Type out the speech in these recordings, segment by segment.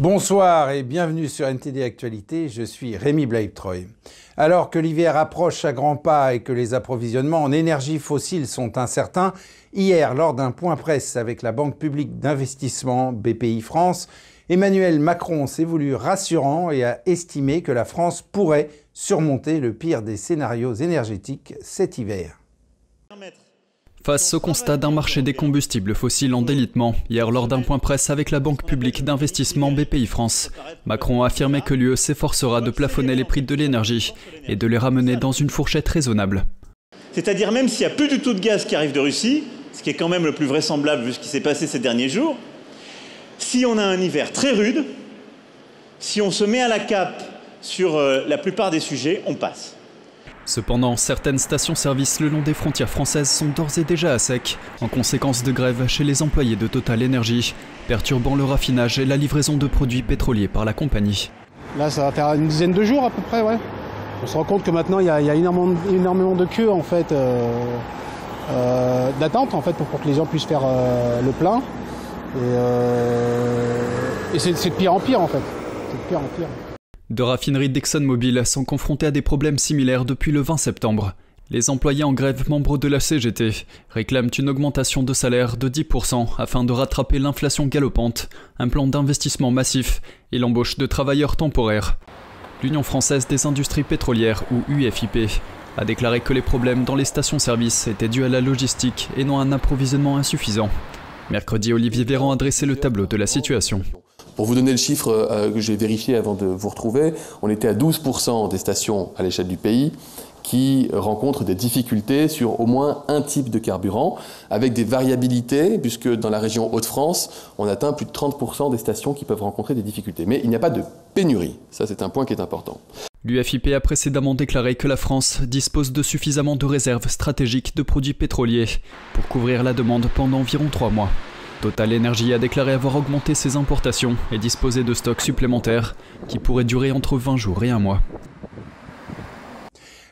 Bonsoir et bienvenue sur NTD Actualité, je suis Rémi Blaib-Troy. Alors que l'hiver approche à grands pas et que les approvisionnements en énergie fossile sont incertains, hier, lors d'un point presse avec la Banque publique d'investissement BPI France, Emmanuel Macron s'est voulu rassurant et a estimé que la France pourrait surmonter le pire des scénarios énergétiques cet hiver. Face au constat d'un marché des combustibles fossiles en délitement, hier lors d'un point presse avec la Banque publique d'investissement BPI France, Macron a affirmé que l'UE s'efforcera de plafonner les prix de l'énergie et de les ramener dans une fourchette raisonnable. C'est-à-dire même s'il n'y a plus du tout de gaz qui arrive de Russie, ce qui est quand même le plus vraisemblable vu ce qui s'est passé ces derniers jours, si on a un hiver très rude, si on se met à la cape sur euh, la plupart des sujets, on passe. Cependant, certaines stations-service le long des frontières françaises sont d'ores et déjà à sec, en conséquence de grève chez les employés de Total Energy, perturbant le raffinage et la livraison de produits pétroliers par la compagnie. Là, ça va faire une dizaine de jours à peu près, ouais. On se rend compte que maintenant, il y a, énormément, de queues, en fait, euh, euh, d'attente, en fait, pour, que les gens puissent faire euh, le plein. Et, c'est de pire en pire, en fait. De raffineries d'ExxonMobil sont confrontés à des problèmes similaires depuis le 20 septembre. Les employés en grève membres de la CGT réclament une augmentation de salaire de 10% afin de rattraper l'inflation galopante, un plan d'investissement massif et l'embauche de travailleurs temporaires. L'Union française des industries pétrolières, ou UFIP, a déclaré que les problèmes dans les stations-service étaient dus à la logistique et non à un approvisionnement insuffisant. Mercredi, Olivier Véran a dressé le tableau de la situation. Pour vous donner le chiffre euh, que j'ai vérifié avant de vous retrouver, on était à 12% des stations à l'échelle du pays qui rencontrent des difficultés sur au moins un type de carburant, avec des variabilités, puisque dans la région Hauts-de-France, on atteint plus de 30% des stations qui peuvent rencontrer des difficultés. Mais il n'y a pas de pénurie, ça c'est un point qui est important. L'UFIP a précédemment déclaré que la France dispose de suffisamment de réserves stratégiques de produits pétroliers pour couvrir la demande pendant environ trois mois. Total Energy a déclaré avoir augmenté ses importations et disposer de stocks supplémentaires qui pourraient durer entre 20 jours et un mois.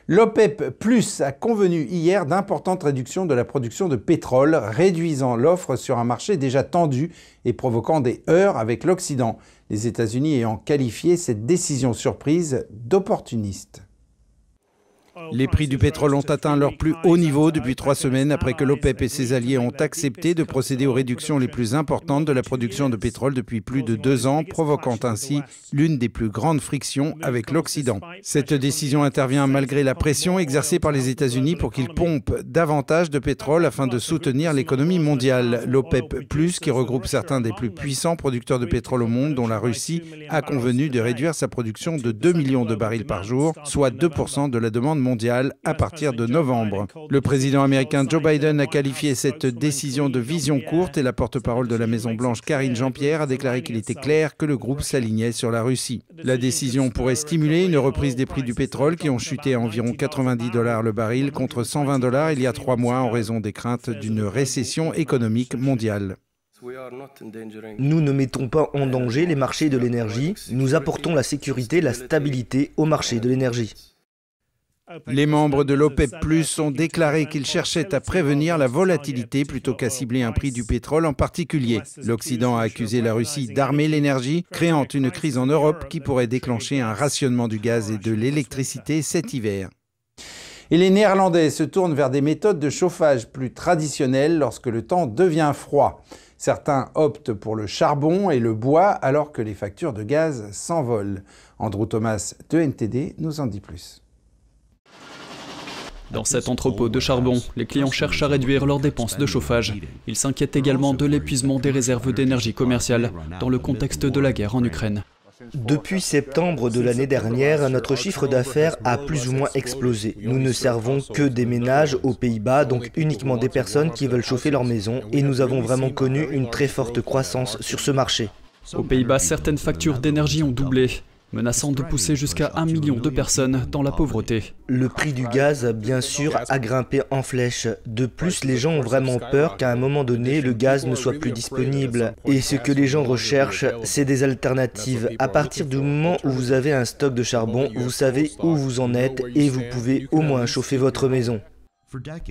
L'OPEP Plus a convenu hier d'importantes réductions de la production de pétrole, réduisant l'offre sur un marché déjà tendu et provoquant des heurts avec l'Occident, les États-Unis ayant qualifié cette décision surprise d'opportuniste. Les prix du pétrole ont atteint leur plus haut niveau depuis trois semaines après que l'OPEP et ses alliés ont accepté de procéder aux réductions les plus importantes de la production de pétrole depuis plus de deux ans, provoquant ainsi l'une des plus grandes frictions avec l'Occident. Cette décision intervient malgré la pression exercée par les États-Unis pour qu'ils pompent davantage de pétrole afin de soutenir l'économie mondiale. L'OPEP, qui regroupe certains des plus puissants producteurs de pétrole au monde, dont la Russie, a convenu de réduire sa production de 2 millions de barils par jour, soit 2% de la demande mondiale à partir de novembre. Le président américain Joe Biden a qualifié cette décision de vision courte et la porte-parole de la Maison-Blanche Karine Jean-Pierre a déclaré qu'il était clair que le groupe s'alignait sur la Russie. La décision pourrait stimuler une reprise des prix du pétrole qui ont chuté à environ 90 dollars le baril contre 120 dollars il y a trois mois en raison des craintes d'une récession économique mondiale. Nous ne mettons pas en danger les marchés de l'énergie, nous apportons la sécurité, et la stabilité au marché de l'énergie. Les membres de l'OPEP Plus ont déclaré qu'ils cherchaient à prévenir la volatilité plutôt qu'à cibler un prix du pétrole en particulier. L'Occident a accusé la Russie d'armer l'énergie, créant une crise en Europe qui pourrait déclencher un rationnement du gaz et de l'électricité cet hiver. Et les Néerlandais se tournent vers des méthodes de chauffage plus traditionnelles lorsque le temps devient froid. Certains optent pour le charbon et le bois alors que les factures de gaz s'envolent. Andrew Thomas de NTD nous en dit plus. Dans cet entrepôt de charbon, les clients cherchent à réduire leurs dépenses de chauffage. Ils s'inquiètent également de l'épuisement des réserves d'énergie commerciale dans le contexte de la guerre en Ukraine. Depuis septembre de l'année dernière, notre chiffre d'affaires a plus ou moins explosé. Nous ne servons que des ménages aux Pays-Bas, donc uniquement des personnes qui veulent chauffer leur maison, et nous avons vraiment connu une très forte croissance sur ce marché. Aux Pays-Bas, certaines factures d'énergie ont doublé menaçant de pousser jusqu'à un million de personnes dans la pauvreté. Le prix du gaz, bien sûr, a grimpé en flèche. De plus, les gens ont vraiment peur qu'à un moment donné, le gaz ne soit plus disponible. Et ce que les gens recherchent, c'est des alternatives. À partir du moment où vous avez un stock de charbon, vous savez où vous en êtes et vous pouvez au moins chauffer votre maison.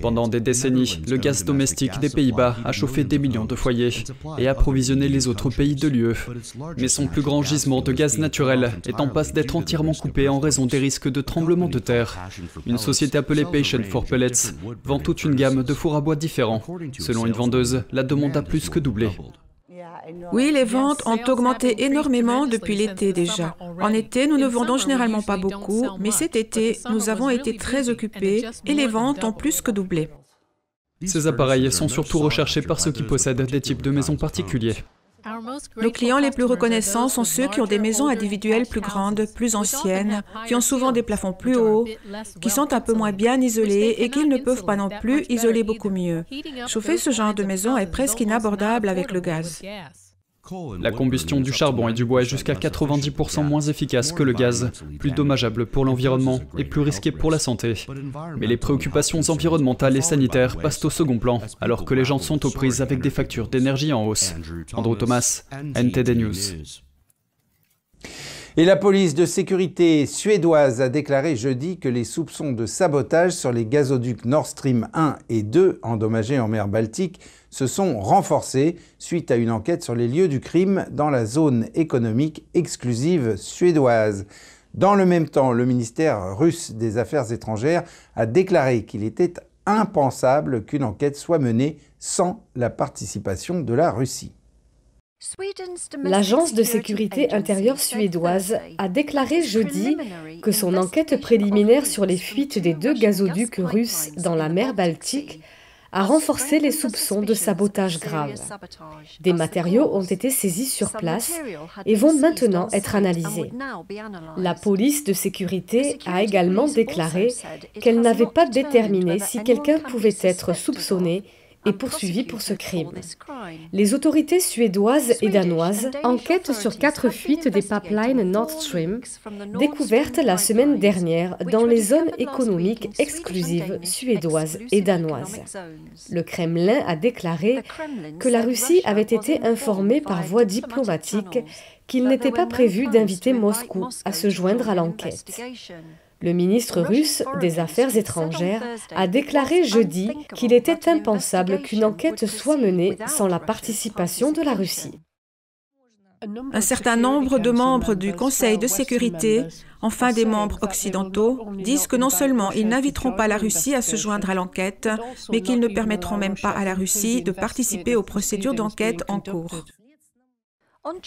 Pendant des décennies, le gaz domestique des Pays-Bas a chauffé des millions de foyers et approvisionné les autres pays de l'UE. Mais son plus grand gisement de gaz naturel est en passe d'être entièrement coupé en raison des risques de tremblements de terre. Une société appelée Patient for Pellets vend toute une gamme de fours à bois différents. Selon une vendeuse, la demande a plus que doublé. Oui, les ventes ont augmenté énormément depuis l'été déjà. En été, nous ne vendons généralement pas beaucoup, mais cet été, nous avons été très occupés et les ventes ont plus que doublé. Ces appareils sont surtout recherchés par ceux qui possèdent des types de maisons particuliers. Nos clients les plus reconnaissants sont ceux qui ont des maisons individuelles plus grandes, plus anciennes, qui ont souvent des plafonds plus hauts, qui sont un peu moins bien isolés et qui ne peuvent pas non plus isoler beaucoup mieux. Chauffer ce genre de maison est presque inabordable avec le gaz. La combustion du charbon et du bois est jusqu'à 90% moins efficace que le gaz, plus dommageable pour l'environnement et plus risqué pour la santé. Mais les préoccupations environnementales et sanitaires passent au second plan, alors que les gens sont aux prises avec des factures d'énergie en hausse. Andrew Thomas, NTD News. Et la police de sécurité suédoise a déclaré jeudi que les soupçons de sabotage sur les gazoducs Nord Stream 1 et 2 endommagés en mer Baltique se sont renforcés suite à une enquête sur les lieux du crime dans la zone économique exclusive suédoise. Dans le même temps, le ministère russe des Affaires étrangères a déclaré qu'il était impensable qu'une enquête soit menée sans la participation de la Russie. L'agence de sécurité intérieure suédoise a déclaré jeudi que son enquête préliminaire sur les fuites des deux gazoducs russes dans la mer Baltique a renforcé les soupçons de sabotage grave. Des matériaux ont été saisis sur place et vont maintenant être analysés. La police de sécurité a également déclaré qu'elle n'avait pas déterminé si quelqu'un pouvait être soupçonné et poursuivi pour ce crime. Les autorités suédoises et danoises enquêtent sur quatre fuites des pipelines Nord Stream découvertes la semaine dernière dans les zones économiques exclusives suédoises et danoises. Le Kremlin a déclaré que la Russie avait été informée par voie diplomatique qu'il n'était pas prévu d'inviter Moscou à se joindre à l'enquête. Le ministre russe des Affaires étrangères a déclaré jeudi qu'il était impensable qu'une enquête soit menée sans la participation de la Russie. Un certain nombre de membres du Conseil de sécurité, enfin des membres occidentaux, disent que non seulement ils n'inviteront pas la Russie à se joindre à l'enquête, mais qu'ils ne permettront même pas à la Russie de participer aux procédures d'enquête en cours.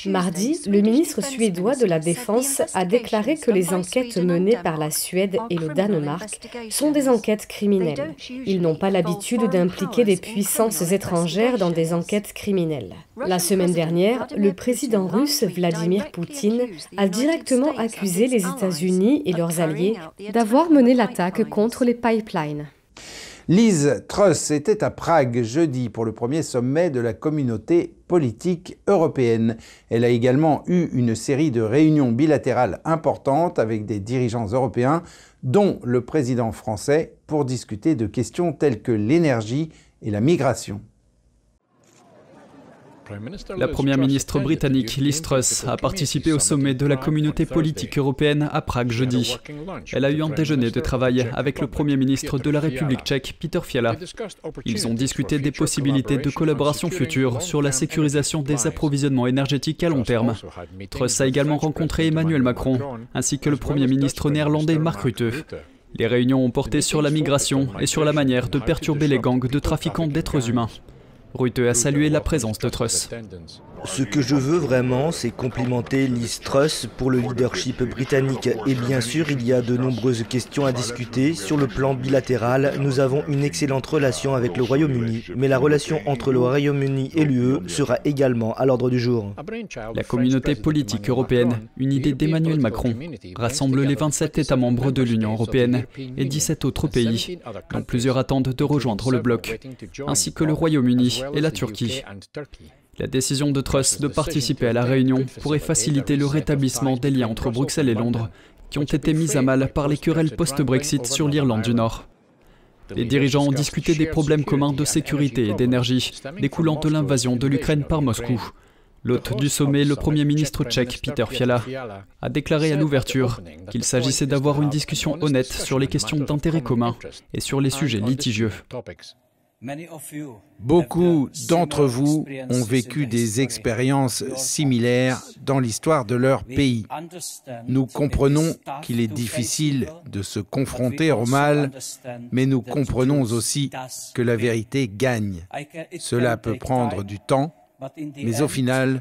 Mardi, le ministre suédois de la Défense a déclaré que les enquêtes menées par la Suède et le Danemark sont des enquêtes criminelles. Ils n'ont pas l'habitude d'impliquer des puissances étrangères dans des enquêtes criminelles. La semaine dernière, le président russe Vladimir Poutine a directement accusé les États-Unis et leurs alliés d'avoir mené l'attaque contre les pipelines. Liz Truss était à Prague jeudi pour le premier sommet de la communauté politique européenne. Elle a également eu une série de réunions bilatérales importantes avec des dirigeants européens, dont le président français, pour discuter de questions telles que l'énergie et la migration. La première ministre britannique Liz Truss a participé au sommet de la communauté politique européenne à Prague jeudi. Elle a eu un déjeuner de travail avec le premier ministre de la République tchèque, Peter Fiala. Ils ont discuté des possibilités de collaboration future sur la sécurisation des approvisionnements énergétiques à long terme. Truss a également rencontré Emmanuel Macron, ainsi que le premier ministre néerlandais Mark Rutte. Les réunions ont porté sur la migration et sur la manière de perturber les gangs de trafiquants d'êtres humains. Rutte a salué la présence de Truss. Ce que je veux vraiment, c'est complimenter Liz Truss pour le leadership britannique. Et bien sûr, il y a de nombreuses questions à discuter. Sur le plan bilatéral, nous avons une excellente relation avec le Royaume-Uni, mais la relation entre le Royaume-Uni et l'UE sera également à l'ordre du jour. La communauté politique européenne, une idée d'Emmanuel Macron, rassemble les 27 États membres de l'Union européenne et 17 autres pays, dont plusieurs attendent de rejoindre le bloc, ainsi que le Royaume-Uni et la Turquie. La décision de Truss de participer à la réunion pourrait faciliter le rétablissement des liens entre Bruxelles et Londres, qui ont été mis à mal par les querelles post-Brexit sur l'Irlande du Nord. Les dirigeants ont discuté des problèmes communs de sécurité et d'énergie découlant de l'invasion de l'Ukraine par Moscou. L'hôte du sommet, le Premier ministre tchèque Peter Fiala, a déclaré à l'ouverture qu'il s'agissait d'avoir une discussion honnête sur les questions d'intérêt commun et sur les sujets litigieux. Beaucoup d'entre vous ont vécu des expériences similaires dans l'histoire de leur pays. Nous comprenons qu'il est difficile de se confronter au mal, mais nous comprenons aussi que la vérité gagne. Cela peut prendre du temps, mais au final,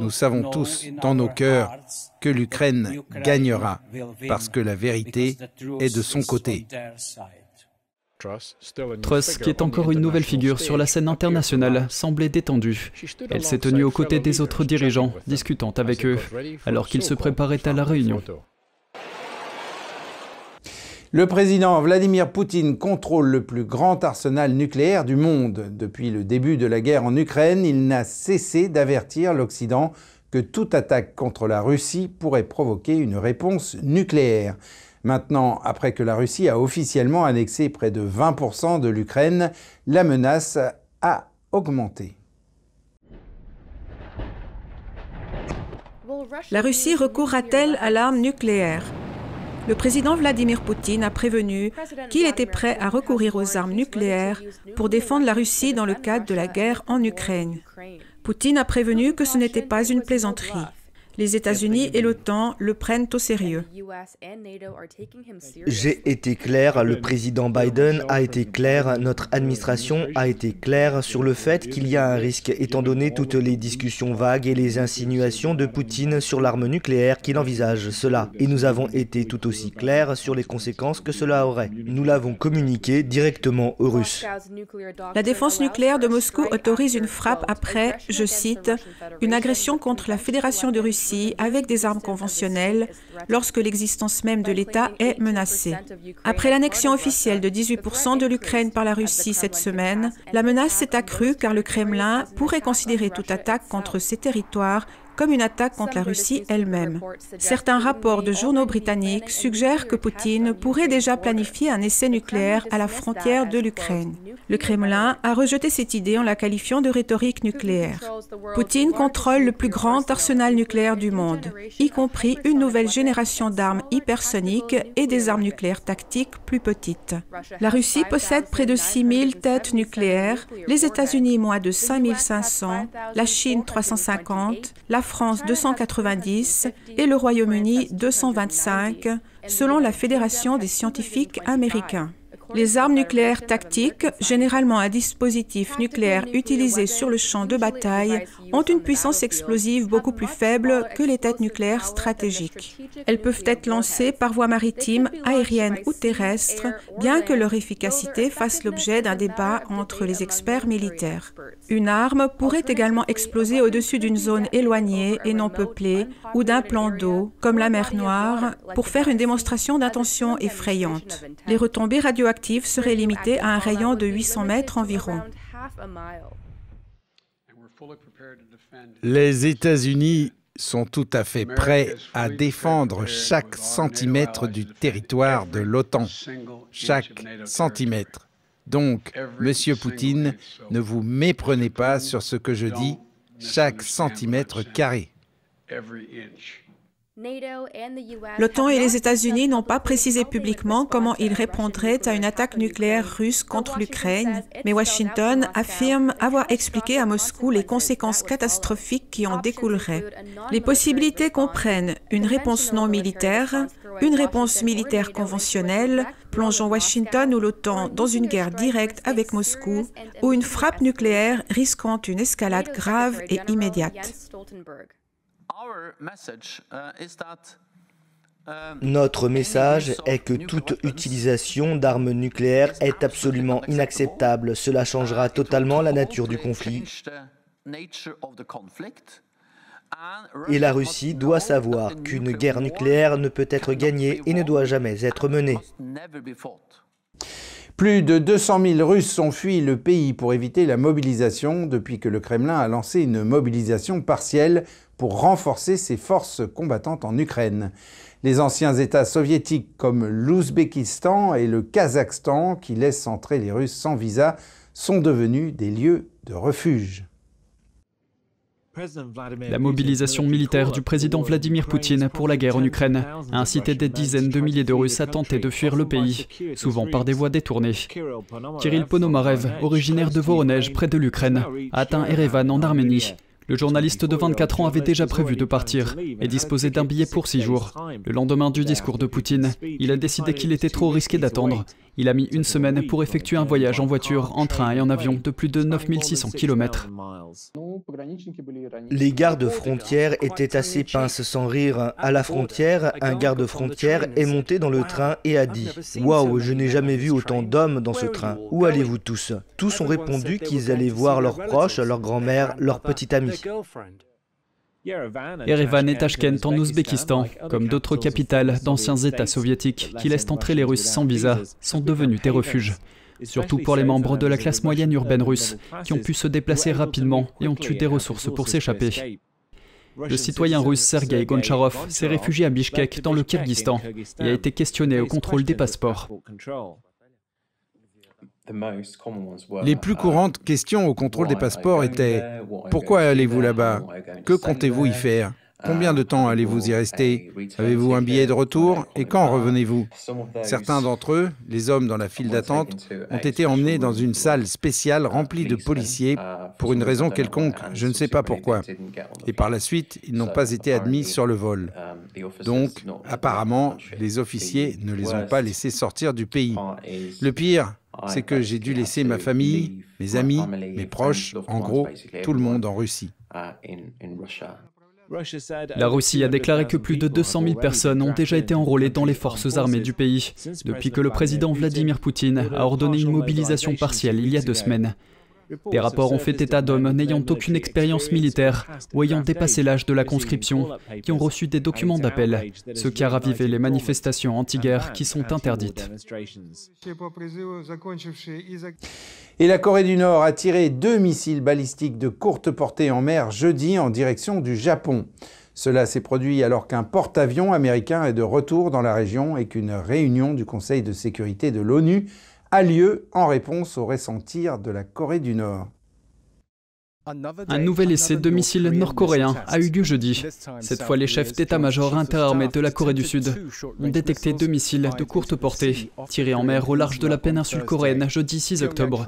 nous savons tous dans nos cœurs que l'Ukraine gagnera parce que la vérité est de son côté. Truss, qui est encore une nouvelle figure sur la scène internationale, semblait détendue. Elle s'est tenue aux côtés des autres dirigeants, discutant avec eux, alors qu'ils se préparaient à la réunion. Le président Vladimir Poutine contrôle le plus grand arsenal nucléaire du monde. Depuis le début de la guerre en Ukraine, il n'a cessé d'avertir l'Occident que toute attaque contre la Russie pourrait provoquer une réponse nucléaire. Maintenant, après que la Russie a officiellement annexé près de 20% de l'Ukraine, la menace a augmenté. La Russie recourra-t-elle à l'arme nucléaire? Le président Vladimir Poutine a prévenu qu'il était prêt à recourir aux armes nucléaires pour défendre la Russie dans le cadre de la guerre en Ukraine. Poutine a prévenu que ce n'était pas une plaisanterie les États-Unis et l'OTAN le prennent au sérieux. J'ai été clair, le président Biden a été clair, notre administration a été claire sur le fait qu'il y a un risque, étant donné toutes les discussions vagues et les insinuations de Poutine sur l'arme nucléaire qu'il envisage cela. Et nous avons été tout aussi clairs sur les conséquences que cela aurait. Nous l'avons communiqué directement aux Russes. La défense nucléaire de Moscou autorise une frappe après, je cite, une agression contre la Fédération de Russie avec des armes conventionnelles lorsque l'existence même de l'État est menacée. Après l'annexion officielle de 18% de l'Ukraine par la Russie cette semaine, la menace s'est accrue car le Kremlin pourrait considérer toute attaque contre ses territoires comme une attaque contre la Russie elle-même. Certains rapports de journaux britanniques suggèrent que Poutine pourrait déjà planifier un essai nucléaire à la frontière de l'Ukraine. Le Kremlin a rejeté cette idée en la qualifiant de rhétorique nucléaire. Poutine contrôle le plus grand arsenal nucléaire du monde, y compris une nouvelle génération d'armes hypersoniques et des armes nucléaires tactiques plus petites. La Russie possède près de 6000 têtes nucléaires, les États-Unis moins de 5500, la Chine 350, la France 290 et le Royaume-Uni 225, selon la Fédération des scientifiques américains. Les armes nucléaires tactiques, généralement un dispositif nucléaire utilisé sur le champ de bataille, ont une puissance explosive beaucoup plus faible que les têtes nucléaires stratégiques. Elles peuvent être lancées par voie maritime, aérienne ou terrestre, bien que leur efficacité fasse l'objet d'un débat entre les experts militaires. Une arme pourrait également exploser au-dessus d'une zone éloignée et non peuplée ou d'un plan d'eau, comme la mer Noire, pour faire une démonstration d'intention effrayante. Les retombées radioactives serait limité à un rayon de 800 mètres environ. Les États-Unis sont tout à fait prêts à défendre chaque centimètre du territoire de l'OTAN, chaque centimètre. Donc, Monsieur Poutine, ne vous méprenez pas sur ce que je dis, chaque centimètre carré. L'OTAN et les États-Unis n'ont pas précisé publiquement comment ils répondraient à une attaque nucléaire russe contre l'Ukraine, mais Washington affirme avoir expliqué à Moscou les conséquences catastrophiques qui en découleraient. Les possibilités comprennent une réponse non militaire, une réponse militaire conventionnelle, plongeant Washington ou l'OTAN dans une guerre directe avec Moscou, ou une frappe nucléaire risquant une escalade grave et immédiate. Notre message est que toute utilisation d'armes nucléaires est absolument inacceptable. Cela changera totalement la nature du conflit. Et la Russie doit savoir qu'une guerre nucléaire ne peut être gagnée et ne doit jamais être menée. Plus de 200 000 Russes ont fui le pays pour éviter la mobilisation depuis que le Kremlin a lancé une mobilisation partielle pour renforcer ses forces combattantes en Ukraine. Les anciens États soviétiques comme l'Ouzbékistan et le Kazakhstan, qui laissent entrer les Russes sans visa, sont devenus des lieux de refuge. La mobilisation militaire du président Vladimir Poutine pour la guerre en Ukraine a incité des dizaines de milliers de Russes à tenter de fuir le pays, souvent par des voies détournées. Kirill Ponomarev, originaire de Voronezh près de l'Ukraine, atteint Erevan en Arménie. Le journaliste de 24 ans avait déjà prévu de partir et disposait d'un billet pour six jours. Le lendemain du discours de Poutine, il a décidé qu'il était trop risqué d'attendre. Il a mis une semaine pour effectuer un voyage en voiture, en train et en avion de plus de 9600 km. Les gardes frontières étaient assez pinces sans rire. À la frontière, un garde frontière est monté dans le train et a dit Waouh, je n'ai jamais vu autant d'hommes dans ce train. Où allez-vous tous? Tous ont répondu qu'ils allaient voir leurs proches, leur grand-mère, leur petite amie. Erevan et Tashkent en Ouzbékistan, comme d'autres capitales d'anciens États soviétiques qui laissent entrer les Russes sans visa, sont devenus des refuges. Surtout pour les membres de la classe moyenne urbaine russe, qui ont pu se déplacer rapidement et ont eu des ressources pour s'échapper. Le citoyen russe Sergei Goncharov s'est réfugié à Bishkek dans le Kyrgyzstan et a été questionné au contrôle des passeports. Les plus courantes questions au contrôle des passeports étaient ⁇ Pourquoi allez-vous là-bas? Que comptez-vous y faire? Combien de temps allez-vous y rester? Avez-vous un billet de retour? Et quand revenez-vous? Certains d'entre eux, les hommes dans la file d'attente, ont été emmenés dans une salle spéciale remplie de policiers pour une raison quelconque, je ne sais pas pourquoi. Et par la suite, ils n'ont pas été admis sur le vol. Donc, apparemment, les officiers ne les ont pas laissés sortir du pays. Le pire, c'est que j'ai dû laisser ma famille, mes amis, mes proches, en gros, tout le monde en Russie. La Russie a déclaré que plus de 200 000 personnes ont déjà été enrôlées dans les forces armées du pays, depuis que le président Vladimir Poutine a ordonné une mobilisation partielle il y a deux semaines. Des rapports ont fait état d'hommes n'ayant aucune expérience militaire ou ayant dépassé l'âge de la conscription, qui ont reçu des documents d'appel, ce qui a ravivé les manifestations anti-guerre qui sont interdites. Et la Corée du Nord a tiré deux missiles balistiques de courte portée en mer jeudi en direction du Japon. Cela s'est produit alors qu'un porte-avions américain est de retour dans la région et qu'une réunion du Conseil de sécurité de l'ONU a lieu en réponse au ressentir de la Corée du Nord. Un nouvel essai de missiles nord-coréens a eu lieu jeudi. Cette fois, les chefs d'état-major interarmés de la Corée du Sud ont détecté deux missiles de courte portée tirés en mer au large de la péninsule coréenne jeudi 6 octobre.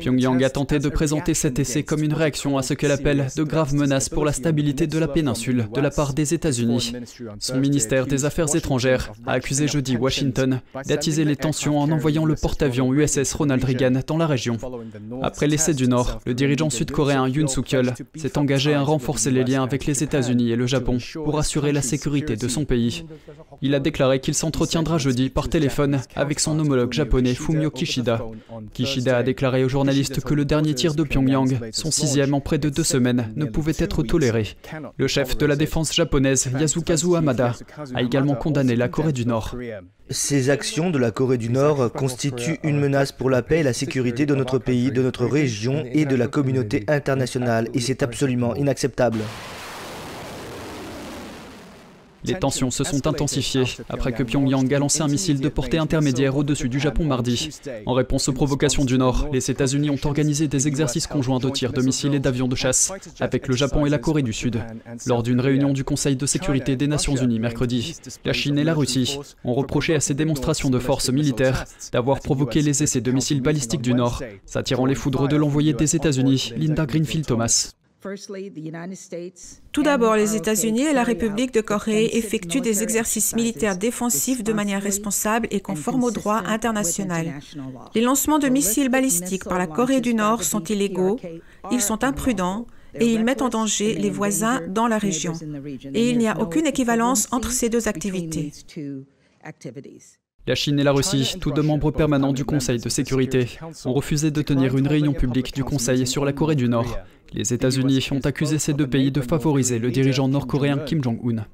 Pyongyang a tenté de présenter cet essai comme une réaction à ce qu'elle appelle de graves menaces pour la stabilité de la péninsule de la part des États-Unis. Son ministère des Affaires étrangères a accusé jeudi Washington d'attiser les tensions en envoyant le porte-avions USS Ronald Reagan dans la région. Après l'essai du Nord, le dirigeant sud-coréen Yoon Suk-yeol s'est engagé à renforcer les liens avec les États-Unis et le Japon pour assurer la sécurité de son pays. Il a déclaré qu'il s'entretiendra jeudi par téléphone avec son homologue japonais Fumio Kishida. Kishida a déclaré aux journalistes que le dernier tir de Pyongyang, son sixième en près de deux semaines, ne pouvait être toléré. Le chef de la défense japonaise, Yasukazu Hamada, a également condamné la Corée du Nord. Ces actions de la Corée du Nord constituent une menace pour la paix et la sécurité de notre pays, de notre région et de la communauté internationale, et c'est absolument inacceptable. Les tensions se sont intensifiées après que Pyongyang a lancé un missile de portée intermédiaire au-dessus du Japon mardi. En réponse aux provocations du Nord, les États-Unis ont organisé des exercices conjoints de tir de missiles et d'avions de chasse avec le Japon et la Corée du Sud. Lors d'une réunion du Conseil de sécurité des Nations Unies mercredi, la Chine et la Russie ont reproché à ces démonstrations de force militaire d'avoir provoqué les essais de missiles balistiques du Nord, s'attirant les foudres de l'envoyé des États-Unis, Linda Greenfield Thomas. Tout d'abord, les États-Unis et la République de Corée effectuent des exercices militaires défensifs de manière responsable et conforme au droit international. Les lancements de missiles balistiques par la Corée du Nord sont illégaux, ils sont imprudents et ils mettent en danger les voisins dans la région. Et il n'y a aucune équivalence entre ces deux activités. La Chine et la Russie, tous deux membres permanents du Conseil de sécurité, ont refusé de tenir une réunion publique du Conseil sur la Corée du Nord. Les États-Unis ont accusé ces deux pays de favoriser le dirigeant nord-coréen Kim Jong-un.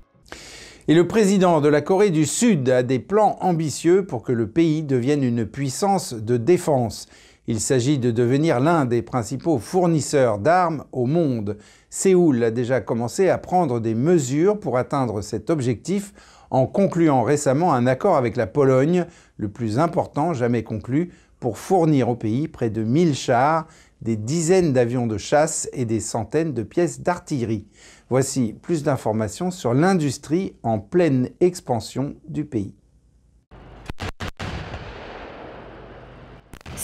Et le président de la Corée du Sud a des plans ambitieux pour que le pays devienne une puissance de défense. Il s'agit de devenir l'un des principaux fournisseurs d'armes au monde. Séoul a déjà commencé à prendre des mesures pour atteindre cet objectif en concluant récemment un accord avec la Pologne, le plus important jamais conclu, pour fournir au pays près de 1000 chars, des dizaines d'avions de chasse et des centaines de pièces d'artillerie. Voici plus d'informations sur l'industrie en pleine expansion du pays.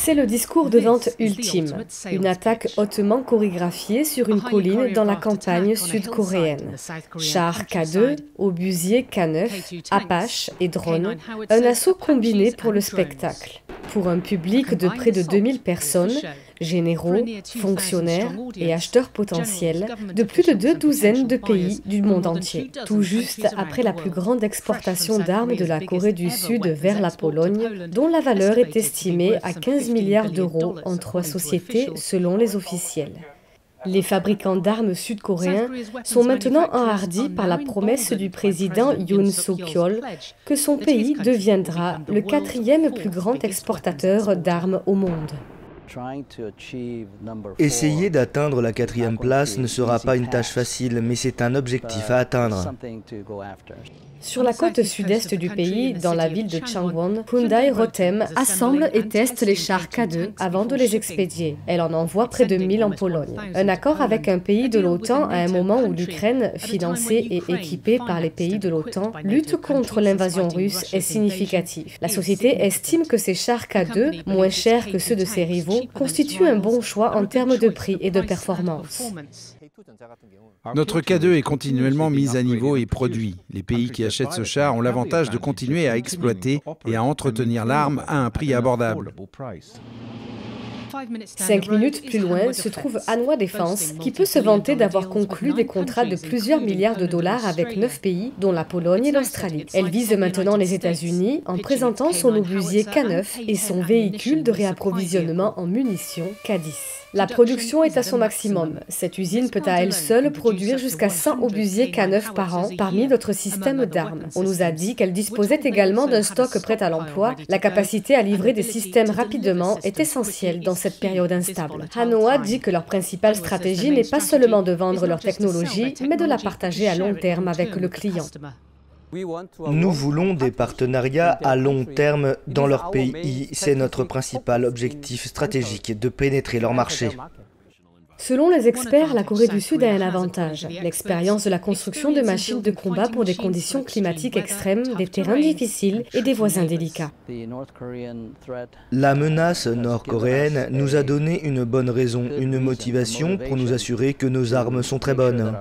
C'est le discours de vente ultime, une attaque hautement chorégraphiée sur une colline dans la campagne sud-coréenne. Chars K2, obusiers K9, Apache et drones, un assaut combiné pour le spectacle. Pour un public de près de 2000 personnes, généraux, fonctionnaires et acheteurs potentiels de plus de deux douzaines de pays du monde entier. Tout juste après la plus grande exportation d'armes de la Corée du Sud vers la Pologne, dont la valeur est estimée à 15 milliards d'euros en trois sociétés selon les officiels. Les fabricants d'armes sud-coréens sont maintenant enhardis par la promesse du président Yoon Suk-yeol que son pays deviendra le quatrième plus grand exportateur d'armes au monde. Essayer d'atteindre la quatrième place ne sera pas une tâche facile, mais c'est un objectif à atteindre. Sur la côte sud-est du pays, dans la ville de Changwon, Hyundai Rotem assemble et teste les chars K2 avant de les expédier. Elle en envoie près de 1000 en Pologne. Un accord avec un pays de l'OTAN à un moment où l'Ukraine, financée et équipée par les pays de l'OTAN, lutte contre l'invasion russe est significatif. La société estime que ces chars K2, moins chers que ceux de ses rivaux, constituent un bon choix en termes de prix et de performance. Notre K2 est continuellement mis à niveau et produit. Les pays qui achètent ce char ont l'avantage de continuer à exploiter et à entretenir l'arme à un prix abordable. Cinq minutes plus loin se trouve Anwa Défense, qui peut se vanter d'avoir conclu des contrats de plusieurs milliards de dollars avec neuf pays, dont la Pologne et l'Australie. Elle vise maintenant les États-Unis en présentant son obusier K9 et son véhicule de réapprovisionnement en munitions K10. La production est à son maximum. Cette usine peut à elle seule produire jusqu'à 100 obusiers K9 par an parmi d'autres systèmes d'armes. On nous a dit qu'elle disposait également d'un stock prêt à l'emploi. La capacité à livrer des systèmes rapidement est essentielle dans cette période instable. Hanoa dit que leur principale stratégie n'est pas seulement de vendre leur technologie, mais de la partager à long terme avec le client. Nous voulons des partenariats à long terme dans leur pays. C'est notre principal objectif stratégique, de pénétrer leur marché. Selon les experts, la Corée du Sud a un avantage, l'expérience de la construction de machines de combat pour des conditions climatiques extrêmes, des terrains difficiles et des voisins délicats. La menace nord-coréenne nous a donné une bonne raison, une motivation pour nous assurer que nos armes sont très bonnes.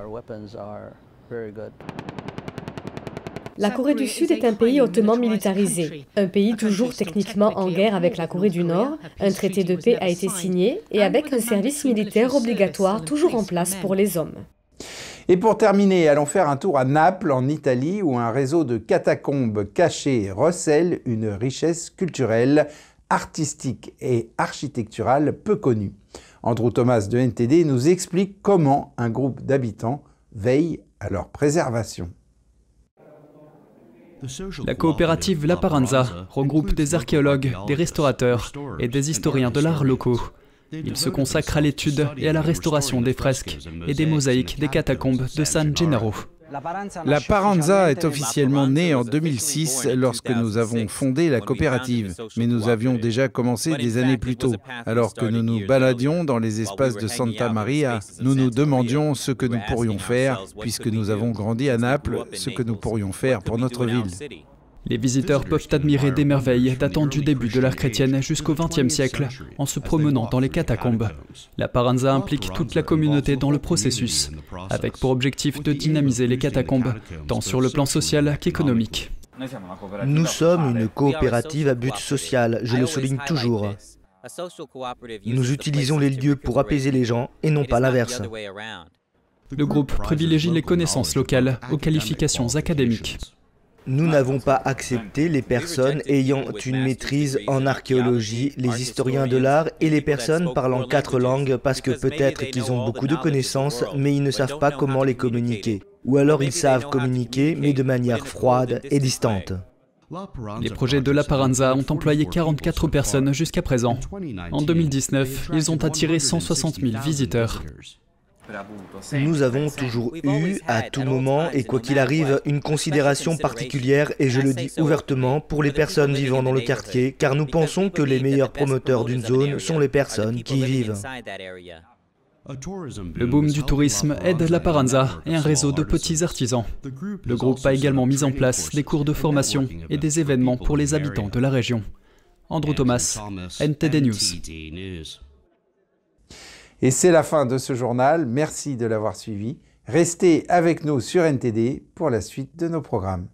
La Corée du Sud est un pays hautement militarisé, un pays toujours techniquement en guerre avec la Corée du Nord. Un traité de paix a été signé et avec un service militaire obligatoire toujours en place pour les hommes. Et pour terminer, allons faire un tour à Naples, en Italie, où un réseau de catacombes cachées recèle une richesse culturelle, artistique et architecturale peu connue. Andrew Thomas de NTD nous explique comment un groupe d'habitants veille à leur préservation. La coopérative La Paranza regroupe des archéologues, des restaurateurs et des historiens de l'art locaux. Ils se consacrent à l'étude et à la restauration des fresques et des mosaïques des catacombes de San Gennaro. La Paranza est officiellement née en 2006 lorsque nous avons fondé la coopérative, mais nous avions déjà commencé des années plus tôt. Alors que nous nous baladions dans les espaces de Santa Maria, nous nous demandions ce que nous pourrions faire, puisque nous avons grandi à Naples, ce que nous pourrions faire pour notre ville. Les visiteurs peuvent admirer des merveilles datant du début de l'ère chrétienne jusqu'au XXe siècle en se promenant dans les catacombes. La Paranza implique toute la communauté dans le processus, avec pour objectif de dynamiser les catacombes, tant sur le plan social qu'économique. Nous sommes une coopérative à but social, je le souligne toujours. Nous utilisons les lieux pour apaiser les gens et non pas l'inverse. Le groupe privilégie les connaissances locales aux qualifications académiques. Nous n'avons pas accepté les personnes ayant une maîtrise en archéologie, les historiens de l'art et les personnes parlant quatre langues parce que peut-être qu'ils ont beaucoup de connaissances mais ils ne savent pas comment les communiquer. Ou alors ils savent communiquer mais de manière froide et distante. Les projets de La Paranza ont employé 44 personnes jusqu'à présent. En 2019, ils ont attiré 160 000 visiteurs. Nous avons toujours eu, à tout moment et quoi qu'il arrive, une considération particulière, et je le dis ouvertement, pour les personnes vivant dans le quartier, car nous pensons que les meilleurs promoteurs d'une zone sont les personnes qui y vivent. Le boom du tourisme aide la Paranza et un réseau de petits artisans. Le groupe a également mis en place des cours de formation et des événements pour les habitants de la région. Andrew Thomas, NTD News. Et c'est la fin de ce journal. Merci de l'avoir suivi. Restez avec nous sur NTD pour la suite de nos programmes.